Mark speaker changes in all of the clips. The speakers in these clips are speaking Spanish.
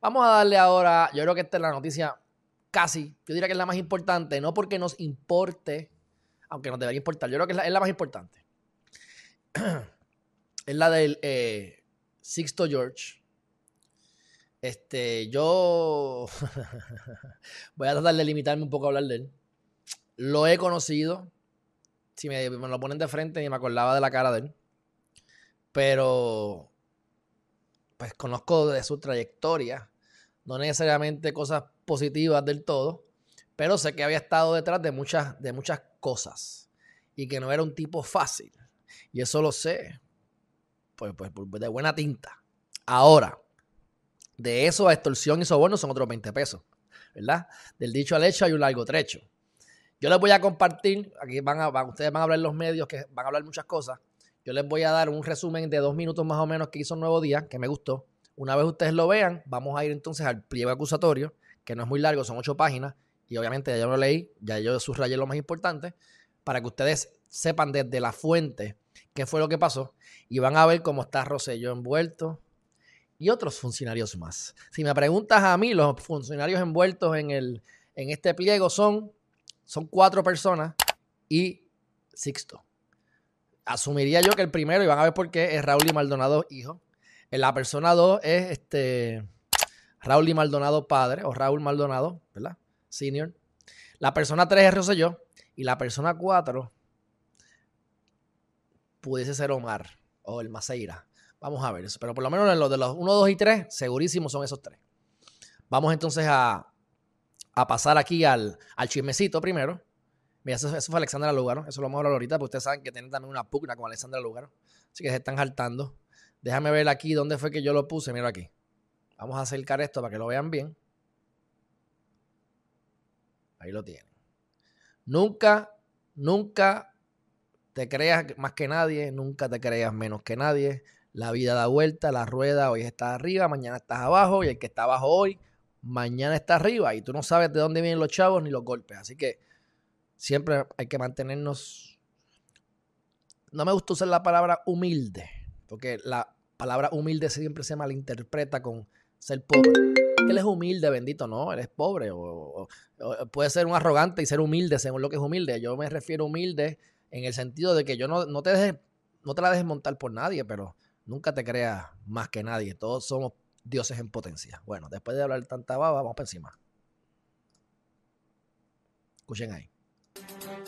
Speaker 1: Vamos a darle ahora, yo creo que esta es la noticia casi, yo diría que es la más importante, no porque nos importe, aunque nos debería importar, yo creo que es la, más importante. es la del eh, Sixto George. Este, yo voy a tratar de limitarme un poco a hablar de él. Lo he conocido. Si me, me lo ponen de frente, ni me acordaba de la cara de él. Pero, pues conozco de su trayectoria. No necesariamente cosas positivas del todo, pero sé que había estado detrás de muchas, de muchas cosas y que no era un tipo fácil. Y eso lo sé, pues, pues, de buena tinta. Ahora, de eso a extorsión y soborno son otros 20 pesos, ¿verdad? Del dicho al hecho hay un largo trecho. Yo les voy a compartir, aquí van a, ustedes van a hablar los medios que van a hablar muchas cosas. Yo les voy a dar un resumen de dos minutos más o menos que hizo Nuevo Día, que me gustó. Una vez ustedes lo vean, vamos a ir entonces al pliego acusatorio que no es muy largo, son ocho páginas, y obviamente ya yo lo leí, ya yo subrayé lo más importante, para que ustedes sepan desde la fuente qué fue lo que pasó, y van a ver cómo está Rosselló envuelto y otros funcionarios más. Si me preguntas a mí, los funcionarios envueltos en, el, en este pliego son, son cuatro personas y Sixto. Asumiría yo que el primero, y van a ver por qué, es Raúl y Maldonado, hijo. En la persona dos es este Raúl y Maldonado padre, o Raúl Maldonado, ¿verdad? Senior. La persona 3 es Rosselló. Y la persona 4 pudiese ser Omar o el Maceira. Vamos a ver eso. Pero por lo menos en los de los 1, 2 y 3, segurísimo son esos tres. Vamos entonces a, pasar aquí al, al, chismecito primero. Mira, eso, fue Alexandra Lugaro. Eso lo vamos a hablar ahorita, porque ustedes saben que tienen también una pugna con Alexandra Lugaro. Así que se están saltando. Déjame ver aquí dónde fue que yo lo puse. Mira aquí. Vamos a acercar esto para que lo vean bien. Ahí lo tienen. Nunca, nunca te creas más que nadie, nunca te creas menos que nadie. La vida da vuelta, la rueda hoy está arriba, mañana estás abajo y el que está abajo hoy, mañana está arriba y tú no sabes de dónde vienen los chavos ni los golpes. Así que siempre hay que mantenernos... No me gusta usar la palabra humilde, porque la palabra humilde siempre se malinterpreta con ser pobre. Él es humilde, bendito, no, él es pobre. O, puede ser un arrogante y ser humilde según lo que es humilde. Yo me refiero humilde en el sentido de que yo no, te, dejes, no te la dejes montar por nadie, pero nunca te creas más que nadie. Todos somos dioses en potencia. Bueno, después de hablar tanta baba, vamos para encima. Escuchen ahí. Thank you.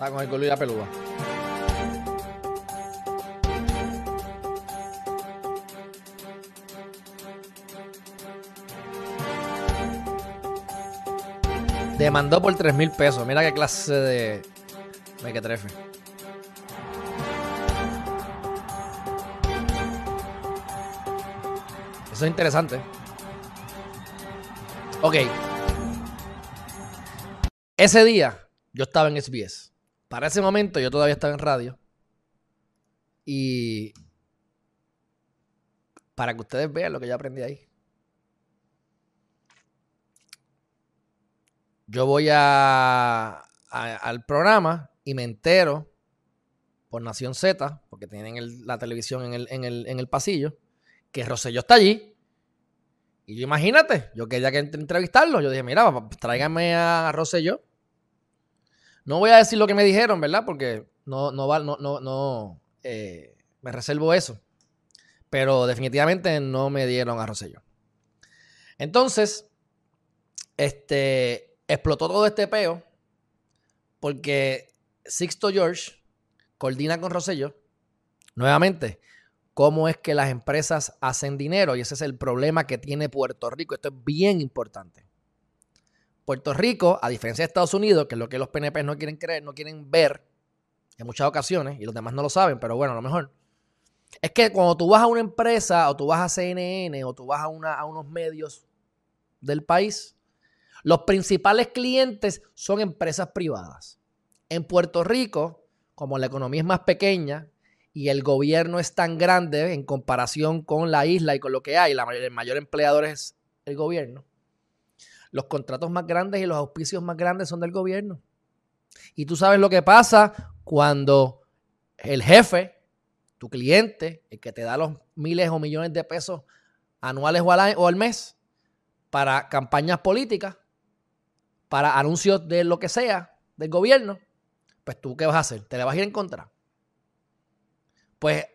Speaker 1: Ah, con el color y la peluda. Demandó por 3 mil pesos. Mira qué clase de. Me que trefe. Eso es interesante. Ok. Ese día yo estaba en SBS. Para ese momento yo todavía estaba en radio. Y para que ustedes vean lo que yo aprendí ahí. Yo voy al programa y me entero por Nación Z, porque tienen la televisión en el, en, el, en el, pasillo, que Rosselló está allí. Y yo imagínate, yo quería que entrevistarlo. Yo dije, mira, tráigame a Rosselló. No voy a decir lo que me dijeron, ¿verdad? Porque no, no, no, no, no eh, me reservo eso. Pero definitivamente no me dieron a Rosselló. Entonces, este, explotó todo este peo porque Sixto George coordina con Rosselló. Nuevamente, cómo es que las empresas hacen dinero y ese es el problema que tiene Puerto Rico. Esto es bien importante. Puerto Rico, a diferencia de Estados Unidos, que es lo que los PNP no quieren creer, no quieren ver en muchas ocasiones, y los demás no lo saben, pero bueno, a lo mejor, es que cuando tú vas a una empresa, o tú vas a CNN, o tú vas a, una, a unos medios del país, los principales clientes son empresas privadas. En Puerto Rico, como la economía es más pequeña y el gobierno es tan grande en comparación con la isla y con lo que hay, el mayor empleador es el gobierno. Los contratos más grandes y los auspicios más grandes son del gobierno. Y tú sabes lo que pasa cuando el jefe, tu cliente, el que te da los miles o millones de pesos anuales o al, mes para campañas políticas, para anuncios de lo que sea del gobierno, pues tú qué vas a hacer? ¿Te le vas a ir en contra? Pues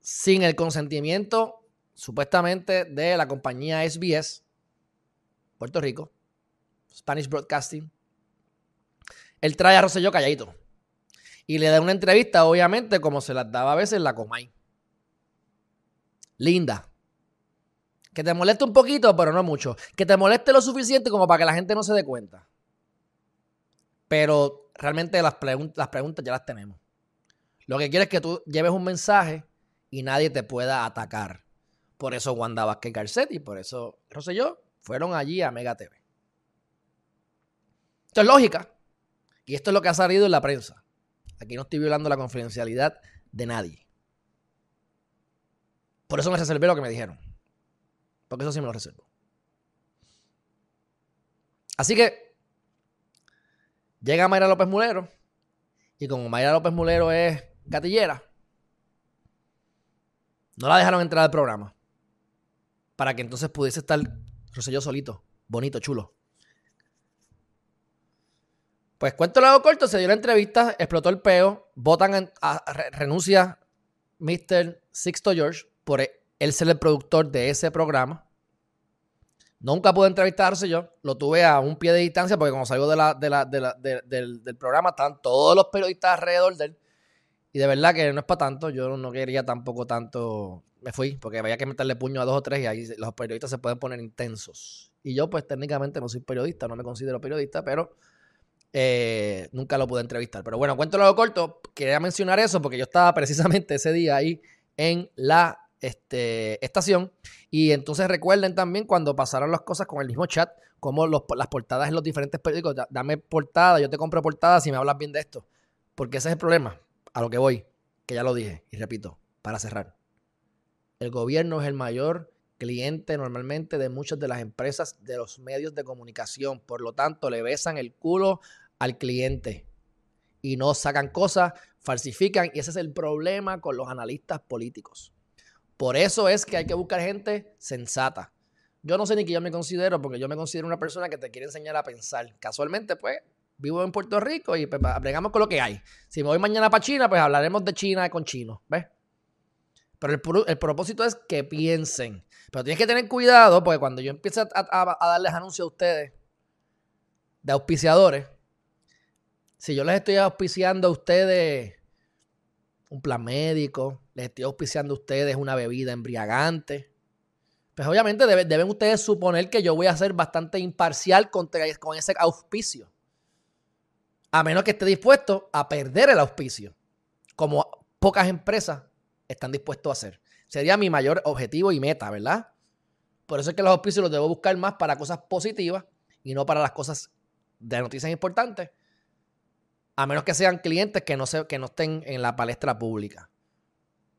Speaker 1: sin el consentimiento supuestamente de la compañía SBS, Puerto Rico, Spanish Broadcasting, él trae a Rosselló calladito. Y le da una entrevista, obviamente, como se las daba a veces la Comay. Linda. Que te moleste un poquito, pero no mucho. Que te moleste lo suficiente como para que la gente no se dé cuenta. Pero realmente las, preguntas ya las tenemos. Lo que quiero es que tú lleves un mensaje y nadie te pueda atacar. Por eso Wanda Vázquez Garcet y por eso Rosselló fueron allí a Mega TV. Esto es lógica. Y esto es lo que ha salido en la prensa. Aquí no estoy violando la confidencialidad de nadie. Por eso me reservé lo que me dijeron. Porque eso sí me lo reservo. Así que llega Mayra López Mulero. Y como Mayra López Mulero es gatillera, no la dejaron entrar al programa. Para que entonces pudiese estar Rosselló solito, bonito, chulo. Pues cuento luego corto, se dio la entrevista, explotó el peo, votan, renuncia Mr. Sixto George por él ser el productor de ese programa. Nunca pude entrevistarse yo, lo tuve a un pie de distancia porque cuando salió de del, programa estaban todos los periodistas alrededor de él. Y de verdad que no es para tanto, yo no quería tampoco tanto, me fui porque había que meterle puño a dos o tres y ahí los periodistas se pueden poner intensos. Y yo pues técnicamente no soy periodista, no me considero periodista, pero eh, nunca lo pude entrevistar. Pero bueno, cuento lo corto. Quería mencionar eso porque yo estaba precisamente ese día ahí en la este, estación. Y entonces recuerden también cuando pasaron las cosas con el mismo chat, como las portadas en los diferentes periódicos. Dame portada, yo te compro portada si me hablas bien de esto. Porque ese es el problema. A lo que voy, que ya lo dije y repito, para cerrar. El gobierno es el mayor cliente normalmente de muchas de las empresas de los medios de comunicación. Por lo tanto, le besan el culo al cliente y no sacan cosas, falsifican y ese es el problema con los analistas políticos. Por eso es que hay que buscar gente sensata. Yo no sé ni qué yo me considero, porque yo me considero una persona que te quiere enseñar a pensar. Casualmente, pues, vivo en Puerto Rico y pues, con lo que hay. Si me voy mañana para China, pues hablaremos de China con chinos, ¿ves? Pero el, propósito es que piensen. Pero tienes que tener cuidado, porque cuando yo empiece a, darles anuncios a ustedes de auspiciadores, si yo les estoy auspiciando a ustedes un plan médico, les estoy auspiciando a ustedes una bebida embriagante, pues obviamente deben, ustedes suponer que yo voy a ser bastante imparcial contra, con ese auspicio. A menos que esté dispuesto a perder el auspicio, como pocas empresas están dispuestos a hacer. Sería mi mayor objetivo y meta, ¿verdad? Por eso es que los auspicios los debo buscar más para cosas positivas y no para las cosas de noticias importantes a menos que sean clientes que no, que no estén en la palestra pública.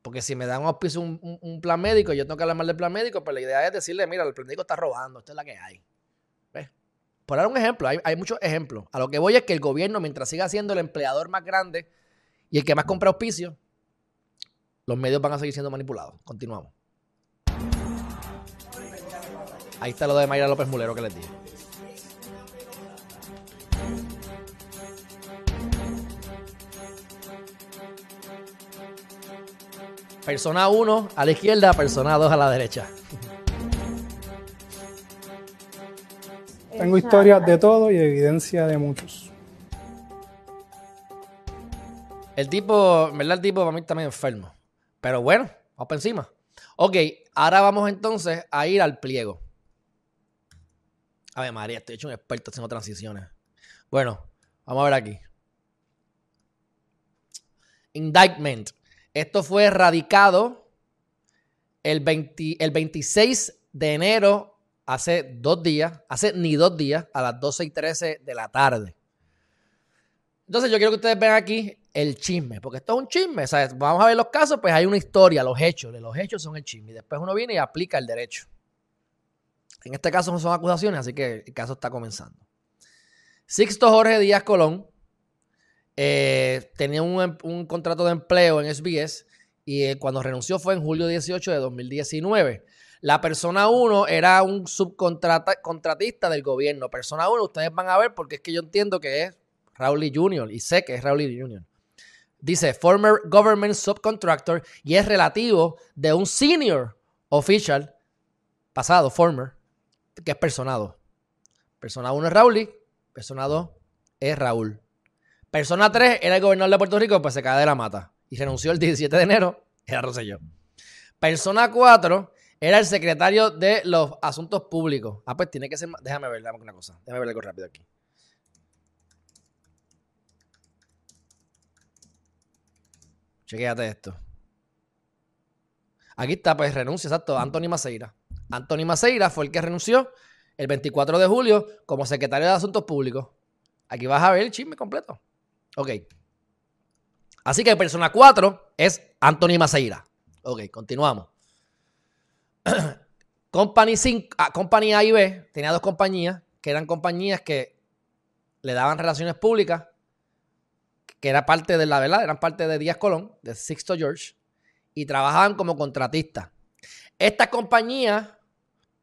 Speaker 1: Porque si me dan un auspicio un, plan médico yo tengo que hablar mal del plan médico, pues la idea es decirle, mira, el plan médico está robando, esta es la que hay. Por dar un ejemplo, hay, hay, muchos ejemplos. A lo que voy es que el gobierno, mientras siga siendo el empleador más grande y el que más compra auspicio, los medios van a seguir siendo manipulados. Continuamos. Ahí está lo de Mayra López Mulero que les dije. Persona 1 a la izquierda, persona 2 a la derecha.
Speaker 2: Tengo historias de todo y evidencia de muchos.
Speaker 1: El tipo, ¿verdad? El tipo para mí también enfermo. Pero bueno, vamos para encima. Ok, ahora vamos entonces a ir al pliego. A ver, María, estoy hecho un experto haciendo transiciones. Bueno, vamos a ver aquí. Indictment. Esto fue radicado el, el 26 de enero hace dos días, hace ni dos días, a las 12 y 13 de la tarde. Entonces yo quiero que ustedes vean aquí el chisme, porque esto es un chisme. Vamos a ver los casos, pues hay una historia, los hechos. Los hechos son el chisme. Y después uno viene y aplica el derecho. En este caso no son acusaciones, así que el caso está comenzando. Sixto Jorge Díaz Colón eh, tenía un, un, contrato de empleo en SBS y eh, cuando renunció fue en julio 18 de 2019. La persona 1 era un subcontratista del gobierno. Persona 1, ustedes van a ver porque es que yo entiendo que es Rowley Jr. y sé que es Rowley Jr. Dice former government subcontractor y es relativo de un senior official pasado, former, que es persona 2. Persona 1 es Rowley, persona 2 es Raúl. Persona 3 era el gobernador de Puerto Rico, pues se cae de la mata y renunció el 17 de enero, era Rosselló. Persona 4 era el secretario de los asuntos públicos. Ah, pues tiene que ser. Déjame ver una cosa. Déjame ver algo rápido aquí. Chequéate esto. Aquí está, pues renuncia, exacto. Anthony Maceira. Anthony Maceira fue el que renunció el 24 de julio como secretario de Asuntos Públicos. Aquí vas a ver el chisme completo. Ok. Así que persona 4 es Anthony Maceira. Ok, continuamos. Company, 5, ah, Company A y B tenía dos compañías que eran compañías que le daban relaciones públicas, que era parte de la verdad, eran parte de Díaz Colón, de Sixto George, y trabajaban como contratistas. Estas compañías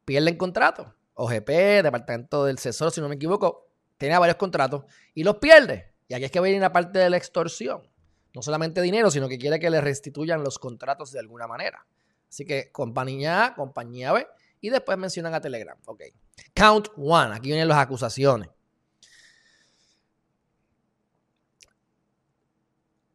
Speaker 1: pierden contratos. OGP, Departamento del Tesoro, si no me equivoco, tenía varios contratos y los pierde. Y aquí es que viene la parte de la extorsión. No solamente dinero, sino que quiere que le restituyan los contratos de alguna manera. Así que compañía A, compañía B. Y después mencionan a Telegram. Ok. Count one. Aquí vienen las acusaciones.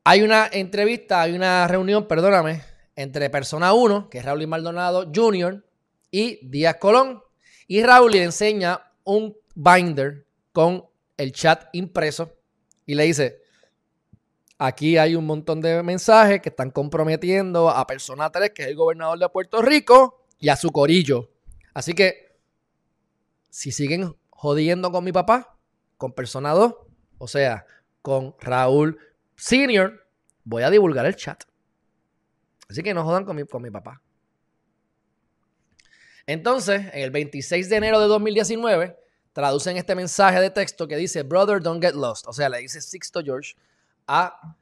Speaker 1: Hay una entrevista, hay una reunión, perdóname, entre persona 1, que es Raúl Maldonado Jr., y Díaz Colón. Y Raúl le enseña un binder con el chat impreso y le dice, Aquí hay un montón de mensajes que están comprometiendo a Persona 3, que es el gobernador de Puerto Rico, y a su corillo. Así que, si siguen jodiendo con mi papá, con Persona 2, o sea, con Raúl Senior, voy a divulgar el chat. Así que no jodan con mi, con mi papá. Entonces, en el 26 de enero de 2019, traducen este mensaje de texto que dice, Brother, don't get lost. O sea, le dice Sixto George a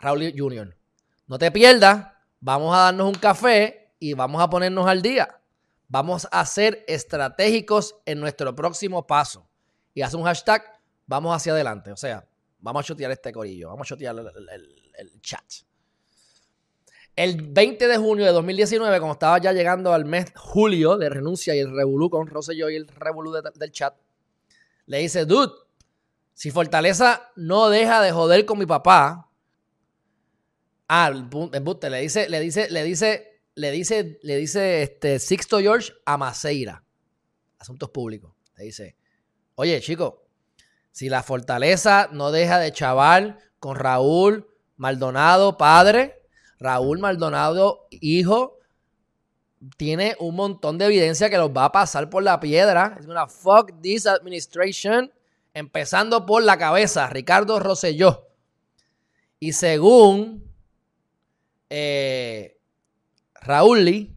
Speaker 1: Raúl Jr. No te pierdas, vamos a darnos un café y vamos a ponernos al día. Vamos a ser estratégicos en nuestro próximo paso. Y hace un hashtag, vamos hacia adelante. O sea, vamos a chotear este corillo, vamos a chotear el, chat. El 20 de junio de 2019, cuando estaba ya llegando al mes julio de renuncia y el revolú con Rosselló y el revolú del chat, le dice, dude, si Fortaleza no deja de joder con mi papá, ah, el le dice, le dice, le dice, le dice, le dice este Sixto George a Maceira, Asuntos Públicos. Le dice, oye, chico, si la Fortaleza no deja de chaval con Raúl Maldonado, padre, Raúl Maldonado, hijo, tiene un montón de evidencia que los va a pasar por la piedra. Es una fuck this administration empezando por la cabeza, Ricardo Rosselló. Y según eh, Raúl Lee,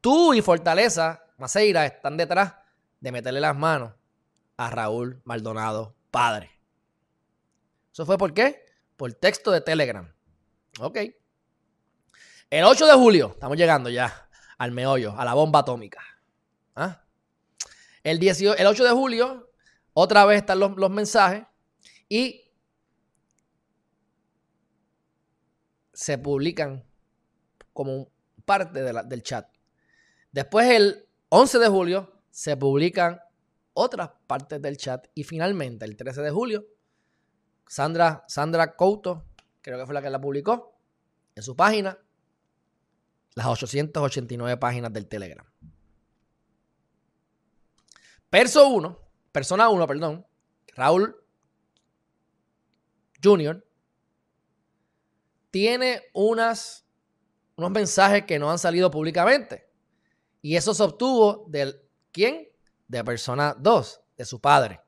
Speaker 1: tú y Fortaleza, Maceira, están detrás de meterle las manos a Raúl Maldonado, padre. ¿Eso fue por qué? Por texto de Telegram. Ok. El 8 de julio, estamos llegando ya al meollo, a la bomba atómica. ¿Ah? El, el 8 de julio, otra vez están los, mensajes y se publican como parte del chat. Después, el 11 de julio, se publican otras partes del chat. Y finalmente, el 13 de julio, Sandra, Sandra Couto, creo que fue la que la publicó, en su página, las 889 páginas del Telegram. Perso 1 persona 1, perdón, Raúl Jr., tiene unas, unos mensajes que no han salido públicamente. Y eso se obtuvo del ¿Quién? De persona 2, de su padre.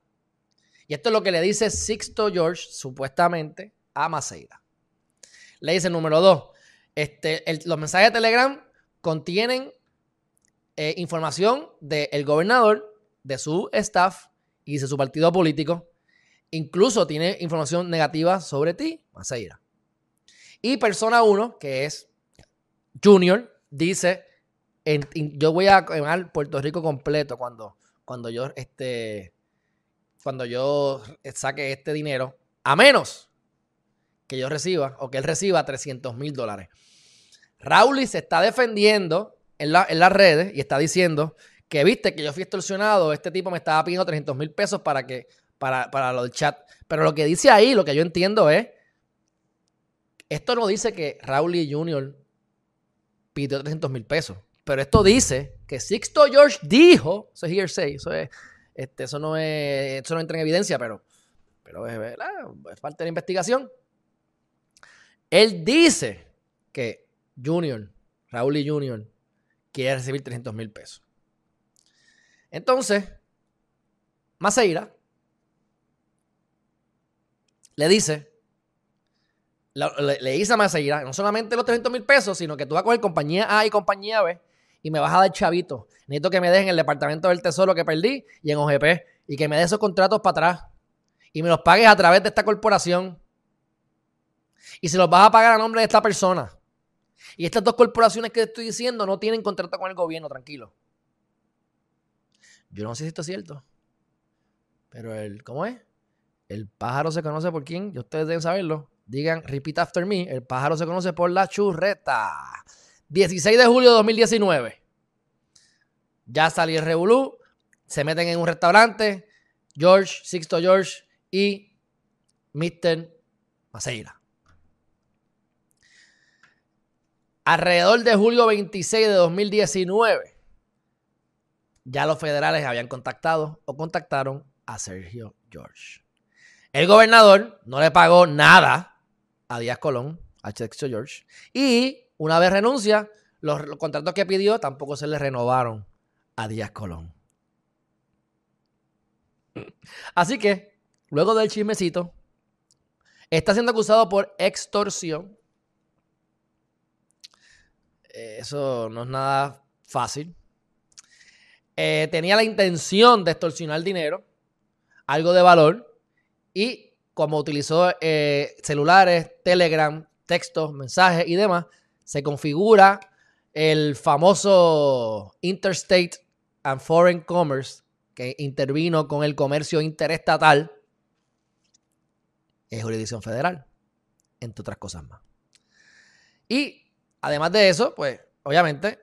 Speaker 1: Y esto es lo que le dice Sixto George, supuestamente, a Maceira. Le dice número 2, este, los mensajes de Telegram contienen eh, información del gobernador, de su staff y de su partido político. Incluso tiene información negativa sobre ti, Maceira. Y persona 1, que es Junior, dice, yo voy a quemar Puerto Rico completo cuando, cuando yo este, cuando yo saque este dinero, a menos que yo reciba o que él reciba 300 mil dólares. Raúl se está defendiendo en, en, las redes y está diciendo que viste que yo fui extorsionado, este tipo me estaba pidiendo 300 mil pesos para que para, para lo del chat. Pero lo que dice ahí, lo que yo entiendo es, esto no dice que Raúl Jr. pidió 300 mil pesos, pero esto dice que Sixto George dijo, eso es hearsay, eso es este, eso, no es, eso no entra en evidencia, pero, pero es, parte de la investigación. Él dice que Junior, Raúl y Junior, quiere recibir 300 mil pesos. Entonces, Maceira le dice, le, dice a Maceira, no solamente los 300 mil pesos, sino que tú vas a coger compañía A y compañía B y me vas a dar chavito. Necesito que me dejen el departamento del tesoro que perdí y en OGP y que me des esos contratos para atrás y me los pagues a través de esta corporación. Y se los vas a pagar a nombre de esta persona. Y estas dos corporaciones que estoy diciendo no tienen contrato con el gobierno, tranquilo. Yo no sé si esto es cierto. Pero el, ¿cómo es? El pájaro se conoce por quién, y ustedes deben saberlo. Digan, repeat after me. El pájaro se conoce por la churreta. 16 de julio de 2019. Ya salió el Revolú. Se meten en un restaurante. George, Sixto George y Mr. Maceira. Alrededor de julio 26 de 2019, ya los federales habían contactado o contactaron a Sergio George. El gobernador no le pagó nada a Díaz Colón, a Sixto George, y una vez renuncia, los, contratos que pidió tampoco se le renovaron a Díaz Colón. Así que, luego del chismecito, está siendo acusado por extorsión. Eso no es nada fácil. Eh, tenía la intención de extorsionar dinero, algo de valor, y como utilizó eh, celulares, Telegram, textos, mensajes y demás, se configura el famoso Interstate and Foreign Commerce que intervino con el comercio interestatal es jurisdicción federal, entre otras cosas más. Y además de eso, pues obviamente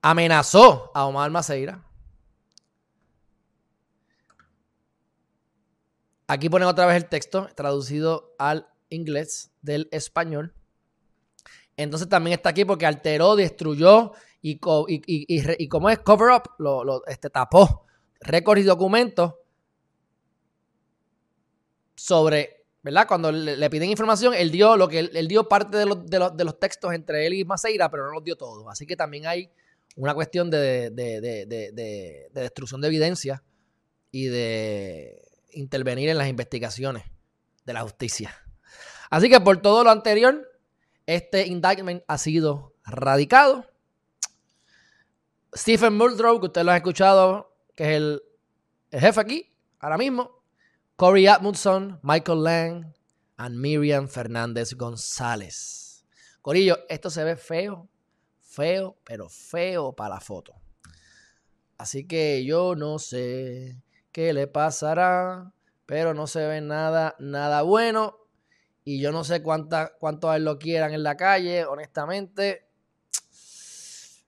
Speaker 1: amenazó a Omar Maceira. Aquí ponen otra vez el texto traducido al inglés del español. Entonces también está aquí porque alteró, destruyó y, como es cover up, lo, este, tapó récords y documentos sobre, ¿verdad? Cuando le, piden información, él dio lo que él, dio parte de los, de, los, textos entre él y Maceira, pero no los dio todos. Así que también hay una cuestión de, de destrucción de evidencia y de intervenir en las investigaciones de la justicia. Así que por todo lo anterior, este indictment ha sido radicado. Stephen Muldrow, que usted lo ha escuchado, que es el, jefe aquí, ahora mismo. Corey Atmundson, Michael Lang y Miriam Fernández González. Corillo, esto se ve feo, feo, pero feo para la foto. Así que yo no sé qué le pasará, pero no se ve nada, nada bueno. Y yo no sé cuánta, cuánto a él lo quieran en la calle, honestamente.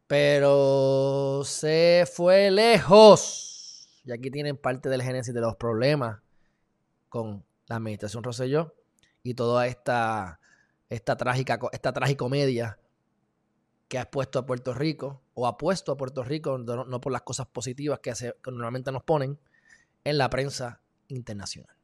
Speaker 1: Pero se fue lejos. Y aquí tienen parte del génesis de los problemas con la administración Rosselló y toda esta, esta trágica, esta tragicomedia que ha expuesto a Puerto Rico, o ha puesto a Puerto Rico, no, por las cosas positivas que, que normalmente nos ponen, en la prensa internacional.